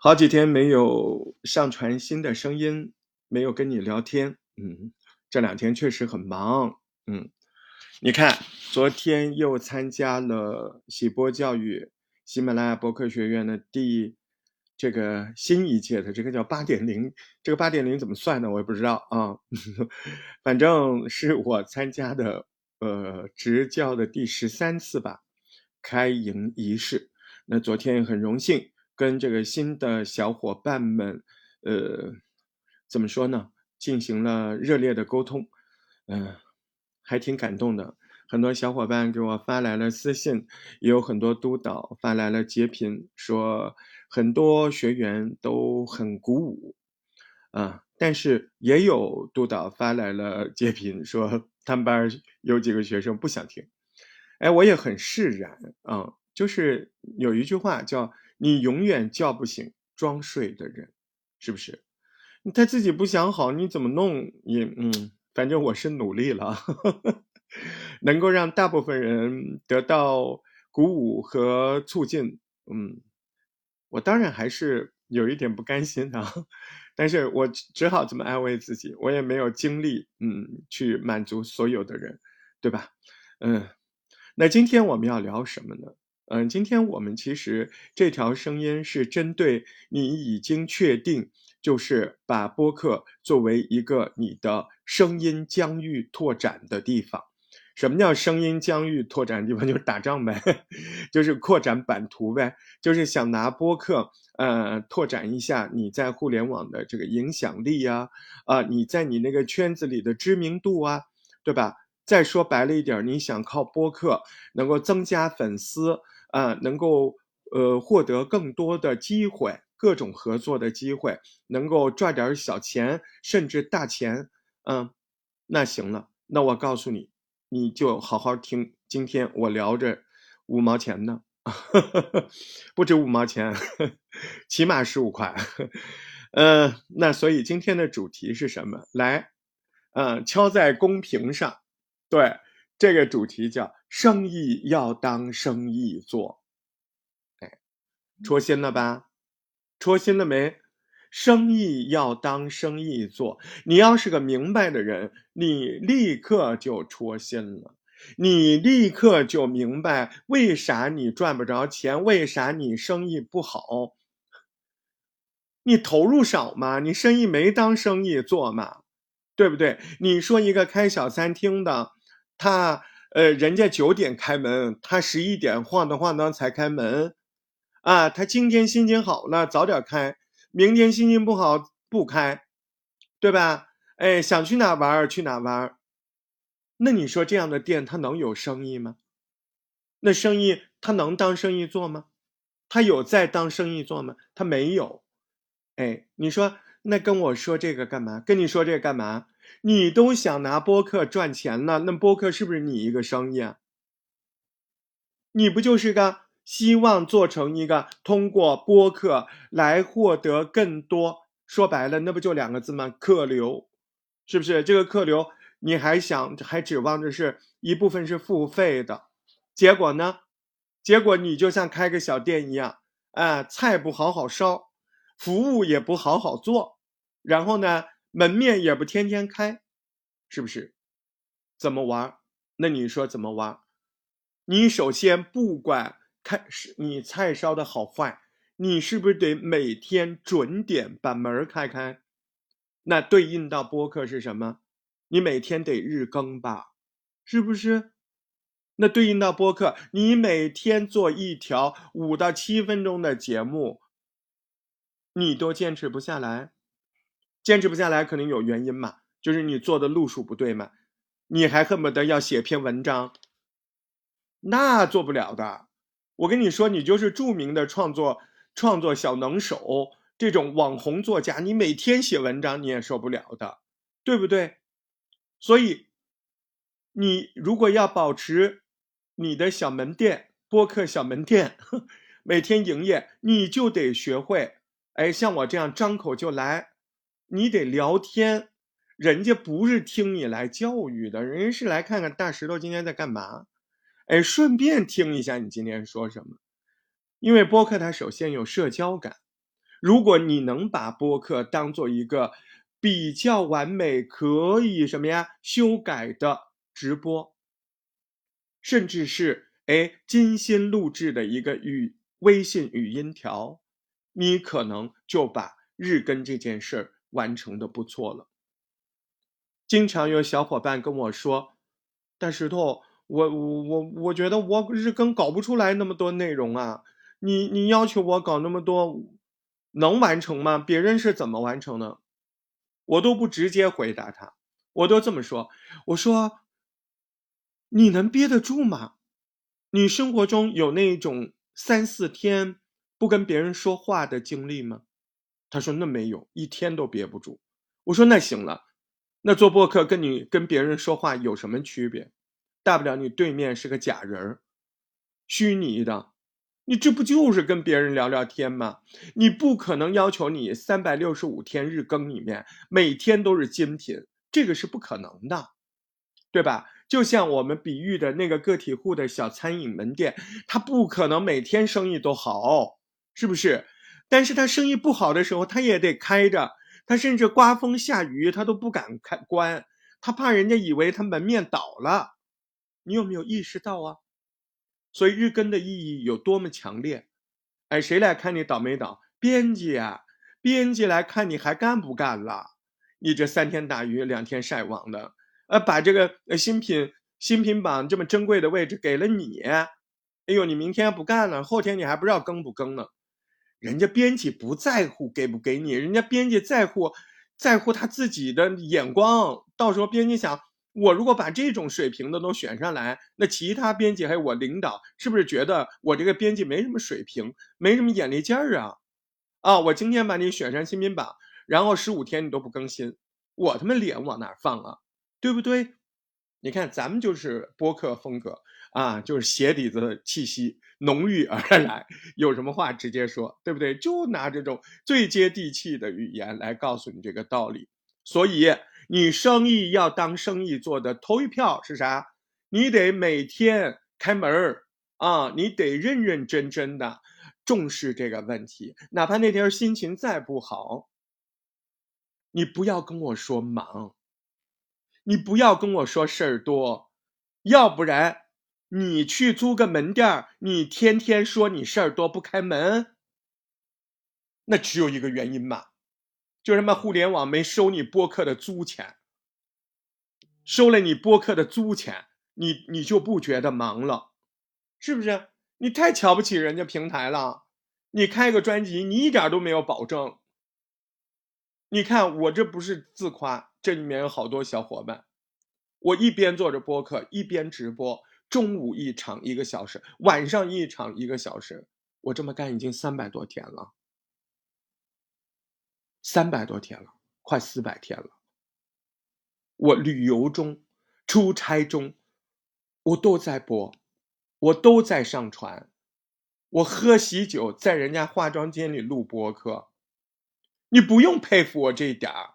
好几天没有上传新的声音，没有跟你聊天，嗯，这两天确实很忙，嗯，你看，昨天又参加了喜播教育喜马拉雅博客学院的第这个新一届的这个叫八点零，这个八点零怎么算呢？我也不知道啊，反正是我参加的呃执教的第十三次吧，开营仪式，那昨天很荣幸。跟这个新的小伙伴们，呃，怎么说呢？进行了热烈的沟通，嗯，还挺感动的。很多小伙伴给我发来了私信，也有很多督导发来了截屏，说很多学员都很鼓舞，啊，但是也有督导发来了截屏，说他们班有几个学生不想听。哎，我也很释然啊，就是有一句话叫。你永远叫不醒装睡的人，是不是？他自己不想好，你怎么弄也嗯，反正我是努力了，能够让大部分人得到鼓舞和促进。嗯，我当然还是有一点不甘心的，但是我只好这么安慰自己，我也没有精力嗯去满足所有的人，对吧？嗯，那今天我们要聊什么呢？嗯，今天我们其实这条声音是针对你已经确定，就是把播客作为一个你的声音疆域拓展的地方。什么叫声音疆域拓展的地方？就是打仗呗，就是扩展版图呗，就是想拿播客呃拓展一下你在互联网的这个影响力呀，啊，你在你那个圈子里的知名度啊，对吧？再说白了一点，你想靠播客能够增加粉丝。啊，能够呃获得更多的机会，各种合作的机会，能够赚点小钱，甚至大钱，嗯，那行了，那我告诉你，你就好好听，今天我聊着五毛钱呢，不止五毛钱，起码十五块，嗯，那所以今天的主题是什么？来，嗯，敲在公屏上，对。这个主题叫“生意要当生意做”，哎，戳心了吧？戳心了没？生意要当生意做。你要是个明白的人，你立刻就戳心了，你立刻就明白为啥你赚不着钱，为啥你生意不好。你投入少嘛？你生意没当生意做嘛？对不对？你说一个开小餐厅的。他呃，人家九点开门，他十一点晃荡晃荡才开门，啊，他今天心情好了早点开，明天心情不好不开，对吧？哎，想去哪玩去哪玩，那你说这样的店他能有生意吗？那生意他能当生意做吗？他有在当生意做吗？他没有。哎，你说那跟我说这个干嘛？跟你说这个干嘛？你都想拿播客赚钱了，那播客是不是你一个生意啊？你不就是个希望做成一个通过播客来获得更多？说白了，那不就两个字吗？客流，是不是？这个客流你还想还指望着是一部分是付费的？结果呢？结果你就像开个小店一样，啊，菜不好好烧，服务也不好好做，然后呢？门面也不天天开，是不是？怎么玩？那你说怎么玩？你首先不管开是你菜烧的好坏，你是不是得每天准点把门开开？那对应到播客是什么？你每天得日更吧？是不是？那对应到播客，你每天做一条五到七分钟的节目，你都坚持不下来。坚持不下来，肯定有原因嘛，就是你做的路数不对嘛，你还恨不得要写篇文章，那做不了的。我跟你说，你就是著名的创作创作小能手，这种网红作家，你每天写文章你也受不了的，对不对？所以，你如果要保持你的小门店播客小门店 每天营业，你就得学会，哎，像我这样张口就来。你得聊天，人家不是听你来教育的，人家是来看看大石头今天在干嘛，哎，顺便听一下你今天说什么。因为播客它首先有社交感，如果你能把播客当做一个比较完美、可以什么呀修改的直播，甚至是哎精心录制的一个语微信语音条，你可能就把日更这件事儿完成的不错了。经常有小伙伴跟我说：“大石头，我我我我觉得我日更搞不出来那么多内容啊，你你要求我搞那么多。”能完成吗？别人是怎么完成的？我都不直接回答他，我都这么说。我说：“你能憋得住吗？你生活中有那种三四天不跟别人说话的经历吗？”他说：“那没有，一天都憋不住。”我说：“那行了，那做播客跟你跟别人说话有什么区别？大不了你对面是个假人儿，虚拟的。”你这不就是跟别人聊聊天吗？你不可能要求你三百六十五天日更里面每天都是精品，这个是不可能的，对吧？就像我们比喻的那个个体户的小餐饮门店，他不可能每天生意都好，是不是？但是他生意不好的时候，他也得开着，他甚至刮风下雨他都不敢开关，他怕人家以为他门面倒了。你有没有意识到啊？所以日更的意义有多么强烈？哎，谁来看你倒没倒？编辑啊，编辑来看你还干不干了？你这三天打鱼两天晒网的，呃，把这个新品新品榜这么珍贵的位置给了你，哎呦，你明天不干了，后天你还不知道更不更呢？人家编辑不在乎给不给你，人家编辑在乎在乎他自己的眼光，到时候编辑想。我如果把这种水平的都选上来，那其他编辑还有我领导，是不是觉得我这个编辑没什么水平，没什么眼力劲儿啊？啊，我今天把你选上新品榜，然后十五天你都不更新，我他妈脸往哪放啊？对不对？你看咱们就是播客风格啊，就是鞋底子的气息浓郁而来，有什么话直接说，对不对？就拿这种最接地气的语言来告诉你这个道理，所以。你生意要当生意做的头一票是啥？你得每天开门儿啊，你得认认真真的重视这个问题。哪怕那天心情再不好，你不要跟我说忙，你不要跟我说事儿多，要不然你去租个门店儿你天天说你事儿多不开门，那只有一个原因嘛。就他妈互联网没收你播客的租钱，收了你播客的租钱，你你就不觉得忙了，是不是？你太瞧不起人家平台了。你开个专辑，你一点都没有保证。你看我这不是自夸，这里面有好多小伙伴，我一边做着播客，一边直播，中午一场一个小时，晚上一场一个小时，我这么干已经三百多天了。三百多天了，快四百天了。我旅游中、出差中，我都在播，我都在上传。我喝喜酒，在人家化妆间里录播客。你不用佩服我这一点儿，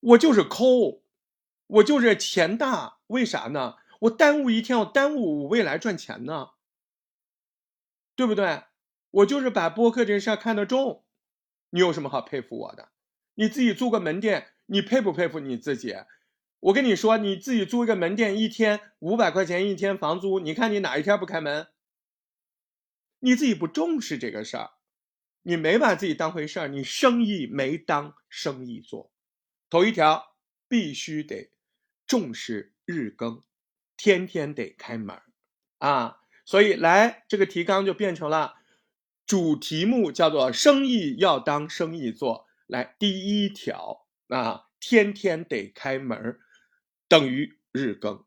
我就是抠，我就是钱大。为啥呢？我耽误一天，我耽误我未来赚钱呢，对不对？我就是把播客这事儿看得重。你有什么好佩服我的？你自己租个门店，你佩不佩服你自己？我跟你说，你自己租一个门店，一天五百块钱一天房租，你看你哪一天不开门？你自己不重视这个事儿，你没把自己当回事儿，你生意没当生意做。头一条必须得重视日更，天天得开门啊！所以来这个提纲就变成了。主题目叫做“生意要当生意做”，来第一条啊，天天得开门，等于日更，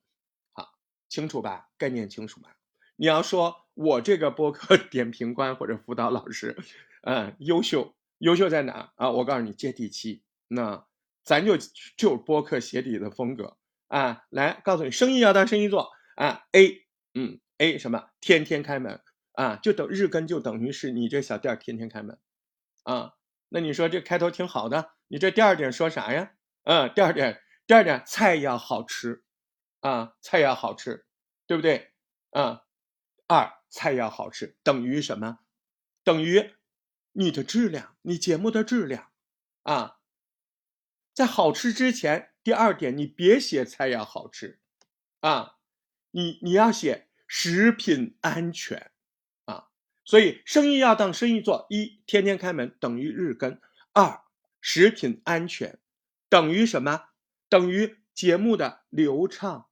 好，清楚吧？概念清楚吧？你要说我这个播客 点评官或者辅导老师，嗯，优秀，优秀在哪啊？我告诉你，接地气。那咱就就播客鞋底的风格啊，来告诉你，生意要当生意做啊。A，嗯，A 什么？天天开门。啊，就等日更就等于是你这小店天天开门，啊，那你说这开头挺好的，你这第二点说啥呀？嗯，第二点，第二点菜要好吃，啊，菜要好吃，对不对？啊，二菜要好吃等于什么？等于你的质量，你节目的质量，啊，在好吃之前，第二点，你别写菜要好吃，啊，你你要写食品安全，啊，所以生意要当生意做，一天天开门等于日更，二食品安全等于什么？等于节目的流畅，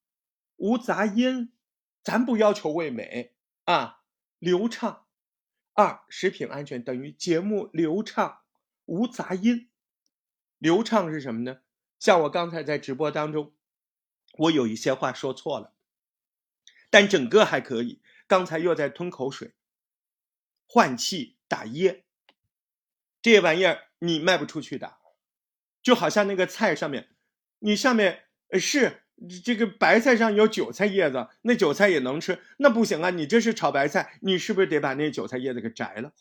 无杂音，咱不要求味美啊，流畅。二、食品安全等于节目流畅无杂音。流畅是什么呢？像我刚才在直播当中，我有一些话说错了，但整个还可以。刚才又在吞口水、换气、打噎，这玩意儿你卖不出去的，就好像那个菜上面，你上面是。这个白菜上有韭菜叶子，那韭菜也能吃，那不行啊！你这是炒白菜，你是不是得把那韭菜叶子给摘了？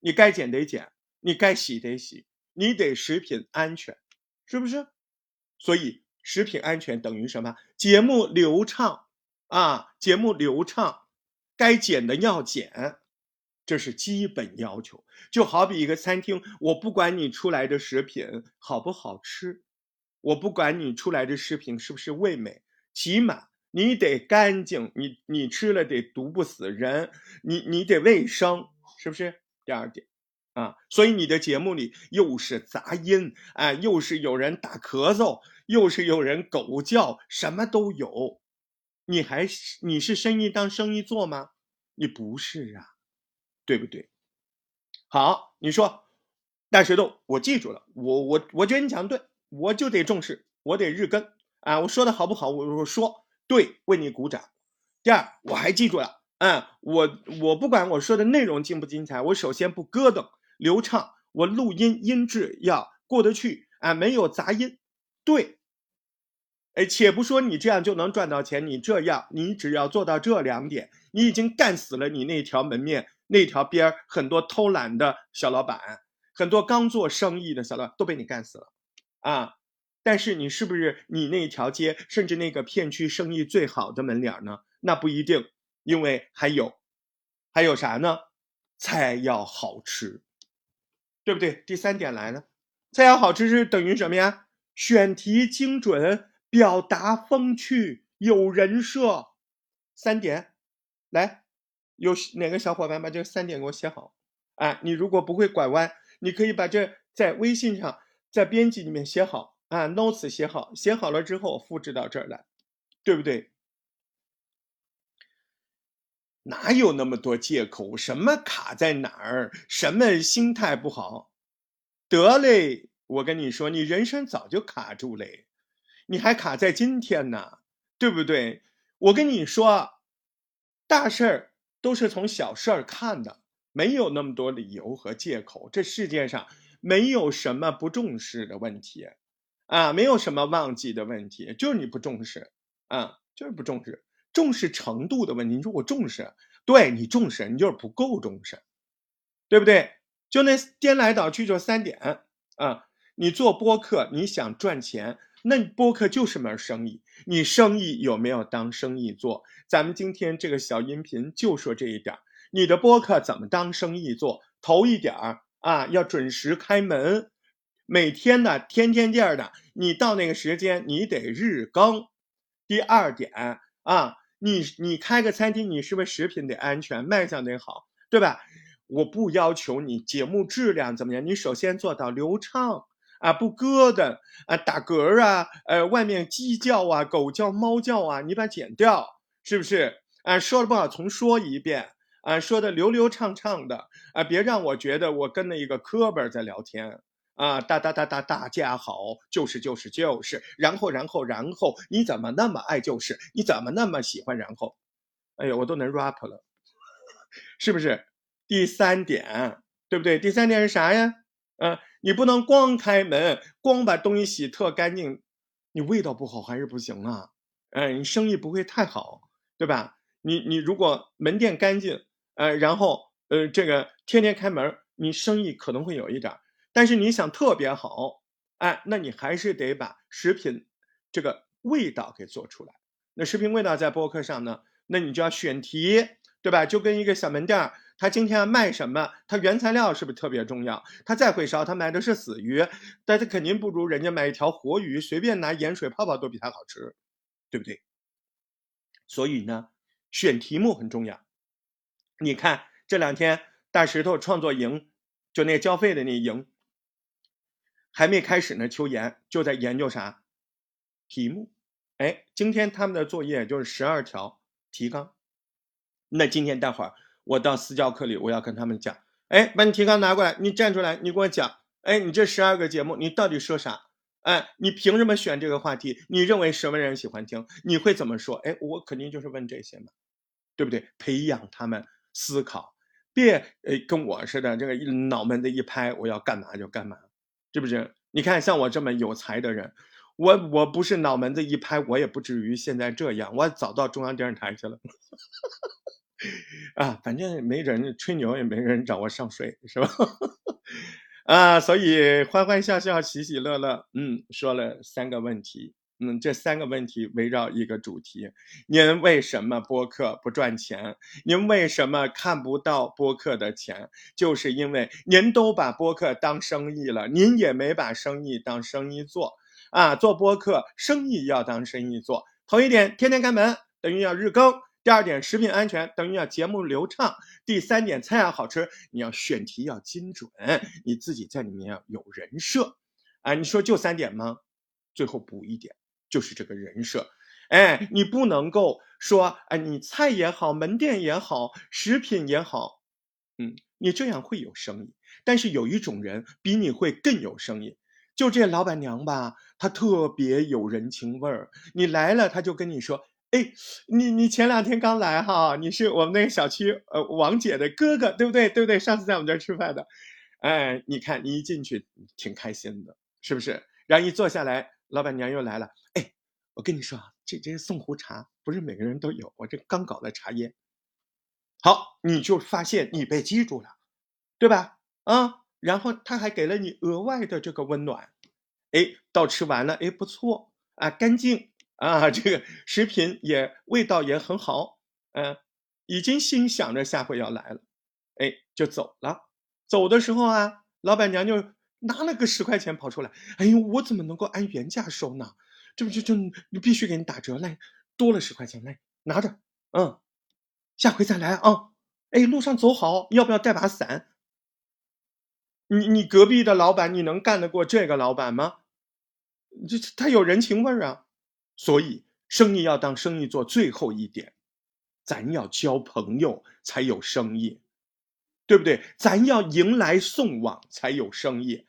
你该剪得剪，你该洗得洗，你得食品安全，是不是？所以食品安全等于什么？节目流畅啊，节目流畅，该剪的要剪，这是基本要求。就好比一个餐厅，我不管你出来的食品好不好吃。我不管你出来的视频是不是味美，起码你得干净，你你吃了得毒不死人，你你得卫生，是不是？第二点，啊，所以你的节目里又是杂音，啊，又是有人打咳嗽，又是有人狗叫，什么都有，你还你是生意当生意做吗？你不是啊，对不对？好，你说大石头，我记住了，我我我觉得你讲的对。我就得重视，我得日更啊！我说的好不好？我我说对，为你鼓掌。第二，我还记住了，嗯，我我不管我说的内容精不精彩，我首先不咯噔，流畅，我录音音质要过得去啊，没有杂音。对，哎，且不说你这样就能赚到钱，你这样，你只要做到这两点，你已经干死了你那条门面那条边儿很多偷懒的小老板，很多刚做生意的小老板都被你干死了。啊，但是你是不是你那条街，甚至那个片区生意最好的门脸呢？那不一定，因为还有，还有啥呢？菜要好吃，对不对？第三点来了，菜要好吃是等于什么呀？选题精准，表达风趣，有人设。三点，来，有哪个小伙伴把这三点给我写好？啊，你如果不会拐弯，你可以把这在微信上。在编辑里面写好啊，notes 写好，写好了之后复制到这儿来，对不对？哪有那么多借口？什么卡在哪儿？什么心态不好？得嘞，我跟你说，你人生早就卡住嘞，你还卡在今天呢，对不对？我跟你说，大事儿都是从小事儿看的，没有那么多理由和借口。这世界上。没有什么不重视的问题，啊，没有什么忘记的问题，就是你不重视，啊，就是不重视，重视程度的问题。你说我重视，对你重视，你就是不够重视，对不对？就那颠来倒去就三点，啊，你做播客，你想赚钱，那播客就是门生意，你生意有没有当生意做？咱们今天这个小音频就说这一点，你的播客怎么当生意做？头一点儿。啊，要准时开门，每天呢，天天这样的，你到那个时间，你得日更。第二点啊，你你开个餐厅，你是不是食品得安全，卖相得好，对吧？我不要求你节目质量怎么样，你首先做到流畅啊，不咯噔啊，打嗝啊，呃，外面鸡叫啊，狗叫、猫叫啊，你把它剪掉，是不是？啊，说了不好，重说一遍。啊，说的流流畅畅的啊，别让我觉得我跟那一个磕巴在聊天啊！哒哒哒哒，大家好，就是就是就是，然后然后然后，你怎么那么爱就是？你怎么那么喜欢然后？哎呀，我都能 rap 了，是不是？第三点，对不对？第三点是啥呀？嗯，你不能光开门，光把东西洗特干净，你味道不好还是不行啊？哎，你生意不会太好，对吧？你你如果门店干净。呃，然后呃，这个天天开门，你生意可能会有一点，但是你想特别好，哎，那你还是得把食品这个味道给做出来。那食品味道在播客上呢，那你就要选题，对吧？就跟一个小门店，他今天要卖什么？他原材料是不是特别重要？他再会烧，他买的是死鱼，但他肯定不如人家买一条活鱼，随便拿盐水泡泡都比他好吃，对不对？所以呢，选题目很重要。你看这两天大石头创作营，就那交费的那营，还没开始呢，秋妍就在研究啥题目。哎，今天他们的作业就是十二条提纲。那今天待会儿我到私教课里，我要跟他们讲，哎，把你提纲拿过来，你站出来，你给我讲，哎，你这十二个节目你到底说啥？哎，你凭什么选这个话题？你认为什么人喜欢听？你会怎么说？哎，我肯定就是问这些嘛，对不对？培养他们思考，别呃跟我似的，这个一脑门子一拍，我要干嘛就干嘛，是不是？你看像我这么有才的人。我我不是脑门子一拍，我也不至于现在这样，我早到中央电视台去了。啊，反正没人吹牛，也没人找我上税，是吧？啊，所以欢欢笑笑，喜喜乐乐，嗯，说了三个问题，嗯，这三个问题围绕一个主题：您为什么播客不赚钱？您为什么看不到播客的钱？就是因为您都把播客当生意了，您也没把生意当生意做。啊，做播客生意要当生意做。头一点，天天开门等于要日更；第二点，食品安全等于要节目流畅；第三点，菜要好吃，你要选题要精准，你自己在里面要有人设。啊，你说就三点吗？最后补一点，就是这个人设。哎，你不能够说，哎，你菜也好，门店也好，食品也好，嗯，你这样会有生意。但是有一种人比你会更有生意。就这老板娘吧，她特别有人情味儿。你来了，她就跟你说：“哎，你你前两天刚来哈，你是我们那个小区呃王姐的哥哥，对不对？对不对？上次在我们这儿吃饭的。哎，你看你一进去挺开心的，是不是？然后一坐下来，老板娘又来了。我跟你说啊，这这送壶茶不是每个人都有，我这刚搞的茶叶。好，你就发现你被记住了，对吧？啊。”然后他还给了你额外的这个温暖，哎，到吃完了，哎，不错啊，干净啊，这个食品也味道也很好，嗯，已经心想着下回要来了，哎，就走了。走的时候啊，老板娘就拿了个十块钱跑出来，哎呦，我怎么能够按原价收呢？这不就就你必须给你打折来，多了十块钱来拿着，嗯，下回再来啊，哎，路上走好，要不要带把伞？你你隔壁的老板，你能干得过这个老板吗？这他有人情味儿啊，所以生意要当生意做。最后一点，咱要交朋友才有生意，对不对？咱要迎来送往才有生意。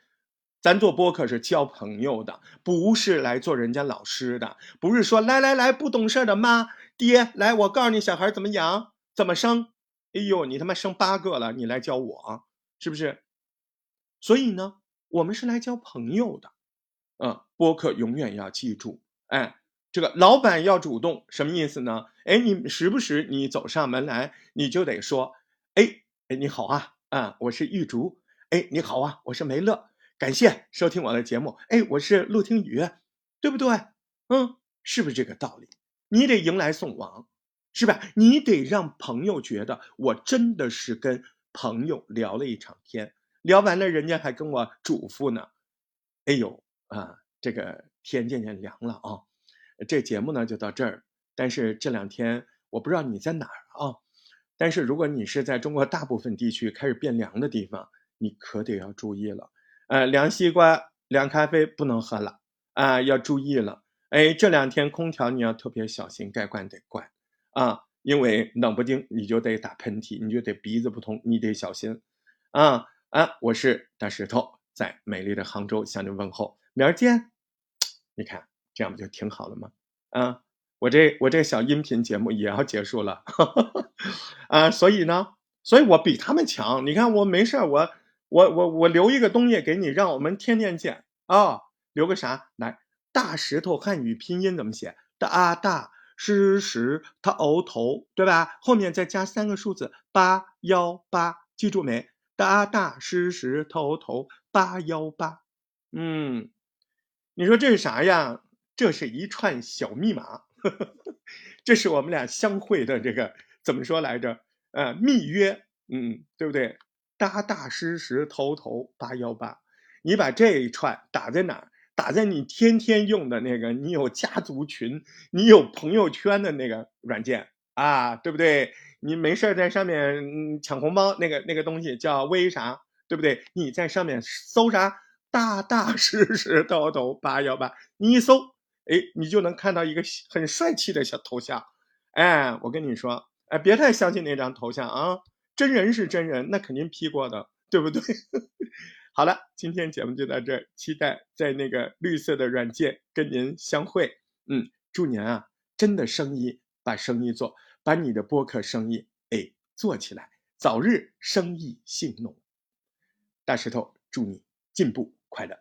咱做播客是交朋友的，不是来做人家老师的。不是说来来来，不懂事的妈爹来，我告诉你小孩怎么养怎么生。哎呦，你他妈生八个了，你来教我是不是？所以呢，我们是来交朋友的，嗯，播客永远要记住，哎，这个老板要主动，什么意思呢？哎，你时不时你走上门来，你就得说，哎哎，你好啊，啊，我是玉竹，哎，你好啊，我是梅乐，感谢收听我的节目，哎，我是陆听雨，对不对？嗯，是不是这个道理？你得迎来送往，是吧？你得让朋友觉得我真的是跟朋友聊了一场天。聊完了，人家还跟我嘱咐呢。哎呦啊，这个天渐渐凉了啊，这节目呢就到这儿。但是这两天我不知道你在哪儿啊，但是如果你是在中国大部分地区开始变凉的地方，你可得要注意了。呃，凉西瓜、凉咖啡不能喝了啊，要注意了。哎，这两天空调你要特别小心，该关得关啊，因为冷不丁你就得打喷嚏，你就得鼻子不通，你得小心啊。啊，我是大石头，在美丽的杭州向你问候，明儿见。你看这样不就挺好了吗？啊，我这我这小音频节目也要结束了，啊，所以呢，所以我比他们强。你看我没事我我我我留一个东西给你，让我们天天见啊。留个啥？来，大石头汉语拼音怎么写？大大石石他头头，对吧？后面再加三个数字八幺八，记住没？大大石石头头八幺八，嗯，你说这是啥呀？这是一串小密码，呵 呵这是我们俩相会的这个怎么说来着？呃，密约，嗯，对不对？搭搭实实，头头八幺八，你把这一串打在哪儿？打在你天天用的那个，你有家族群，你有朋友圈的那个软件啊，对不对？你没事儿在上面抢红包，那个那个东西叫微啥，对不对？你在上面搜啥？大大实实，头头八幺八，你一搜，哎，你就能看到一个很帅气的小头像。哎，我跟你说，哎，别太相信那张头像啊，真人是真人，那肯定 P 过的，对不对？好了，今天节目就到这儿，期待在那个绿色的软件跟您相会。嗯，祝您啊，真的生意把生意做，把你的播客生意哎做起来，早日生意兴隆。大石头，祝你进步快乐。